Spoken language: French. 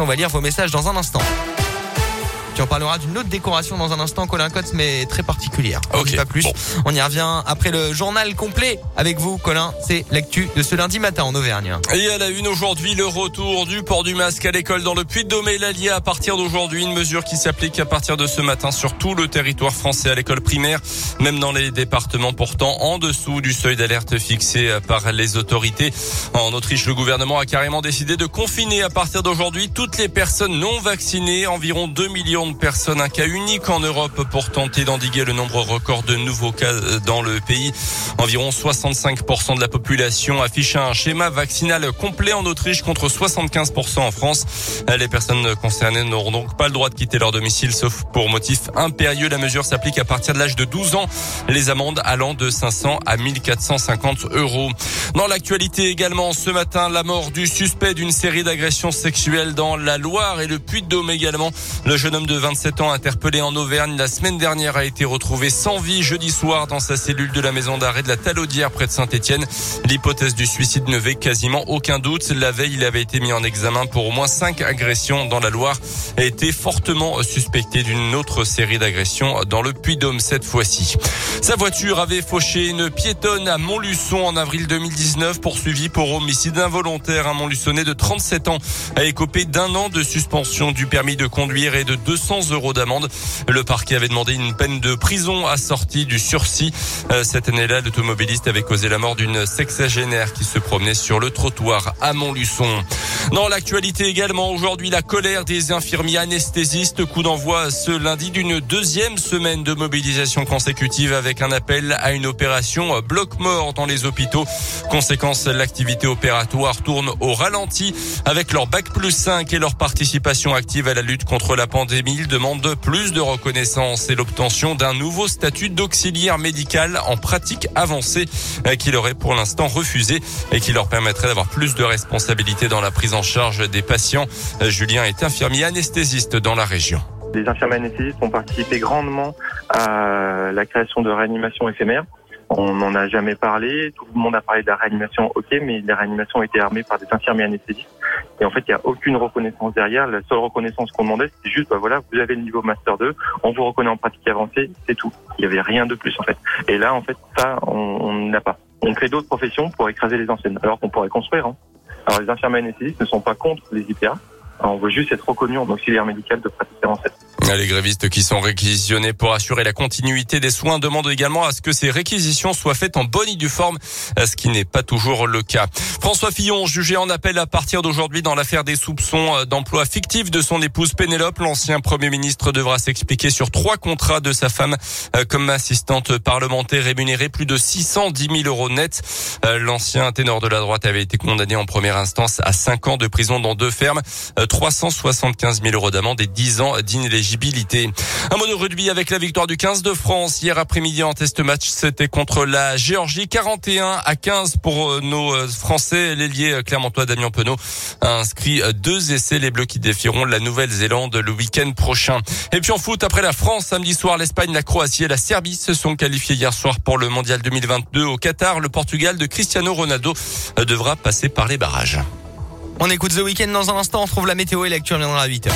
on va lire vos messages dans un instant. Tu en parleras d'une autre décoration dans un instant, Colin Cotte, mais très particulière. Ok, Pas plus. bon. On y revient après le journal complet avec vous, Colin. C'est l'actu de ce lundi matin en Auvergne. Et à la une aujourd'hui, le retour du port du masque à l'école dans le Puy-de-Dôme et l'Allier à partir d'aujourd'hui. Une mesure qui s'applique à partir de ce matin sur tout le territoire français à l'école primaire, même dans les départements pourtant en dessous du seuil d'alerte fixé par les autorités. En Autriche, le gouvernement a carrément décidé de confiner à partir d'aujourd'hui toutes les personnes non vaccinées. Environ 2 millions de personnes, un cas unique en Europe pour tenter d'endiguer le nombre record de nouveaux cas dans le pays. Environ 65% de la population affiche un schéma vaccinal complet en Autriche contre 75% en France. Les personnes concernées n'auront donc pas le droit de quitter leur domicile sauf pour motif impérieux. La mesure s'applique à partir de l'âge de 12 ans. Les amendes allant de 500 à 1450 euros. Dans l'actualité également, ce matin, la mort du suspect d'une série d'agressions sexuelles dans la Loire et le Puy-de-Dôme également. Le jeune homme de 27 ans interpellé en Auvergne la semaine dernière a été retrouvé sans vie jeudi soir dans sa cellule de la maison d'arrêt de la Talaudière près de Saint-Etienne. L'hypothèse du suicide ne fait quasiment aucun doute. La veille, il avait été mis en examen pour au moins cinq agressions dans la Loire et était fortement suspecté d'une autre série d'agressions dans le Puy-de-Dôme cette fois-ci. Sa voiture avait fauché une piétonne à Montluçon en avril 2019 poursuivi pour homicide involontaire. Un Montluçonnais de 37 ans a écopé d'un an de suspension du permis de conduire et de 200 euros d'amende. Le parquet avait demandé une peine de prison assortie du sursis. Euh, Cette année-là, l'automobiliste avait causé la mort d'une sexagénaire qui se promenait sur le trottoir à Montluçon. Dans l'actualité également, aujourd'hui, la colère des infirmiers anesthésistes. Coup d'envoi ce lundi d'une deuxième semaine de mobilisation consécutive avec un appel à une opération bloc-mort dans les hôpitaux. Conséquence, l'activité opératoire tourne au ralenti avec leur bac plus 5 et leur participation active à la lutte contre la pandémie. Ils demandent plus de reconnaissance et l'obtention d'un nouveau statut d'auxiliaire médical en pratique avancée euh, qui leur est pour l'instant refusé et qui leur permettrait d'avoir plus de responsabilités dans la prise en charge des patients. Euh, Julien est infirmier anesthésiste dans la région. Les infirmiers anesthésistes ont participé grandement à la création de réanimation éphémère. On n'en a jamais parlé. Tout le monde a parlé de la réanimation, ok, mais la réanimation a été armée par des infirmiers anesthésistes. Et en fait, il n'y a aucune reconnaissance derrière. La seule reconnaissance qu'on demandait, c'était juste, bah voilà, vous avez le niveau Master 2, on vous reconnaît en pratique avancée, c'est tout. Il n'y avait rien de plus, en fait. Et là, en fait, ça, on n'a pas. On crée d'autres professions pour écraser les anciennes, alors qu'on pourrait construire. Hein. Alors, les infirmiers anesthésistes ne sont pas contre les IPA. On veut juste être reconnu en auxiliaire médical de pratique avancée. Les grévistes qui sont réquisitionnés pour assurer la continuité des soins demandent également à ce que ces réquisitions soient faites en bonne et due forme, ce qui n'est pas toujours le cas. François Fillon, jugé en appel à partir d'aujourd'hui dans l'affaire des soupçons d'emploi fictif de son épouse Pénélope, l'ancien Premier ministre devra s'expliquer sur trois contrats de sa femme euh, comme assistante parlementaire rémunérée plus de 610 000 euros net. Euh, L'ancien ténor de la droite avait été condamné en première instance à 5 ans de prison dans deux fermes, euh, 375 000 euros d'amende et 10 ans d'inéligibilité. Un mot de rugby avec la victoire du 15 de France hier après-midi en test match. C'était contre la Géorgie 41 à 15 pour euh, nos euh, Français. L'ailier euh, Clermontois Damien Penaud a inscrit deux essais. Les Bleus qui défieront la Nouvelle-Zélande le week-end prochain. Et puis en foot, après la France, samedi soir, l'Espagne, la Croatie et la Serbie se sont qualifiés hier soir pour le Mondial 2022 au Qatar. Le Portugal de Cristiano Ronaldo devra passer par les barrages. On écoute The Weeknd dans un instant. On retrouve la météo et l'actu reviendra à 8h.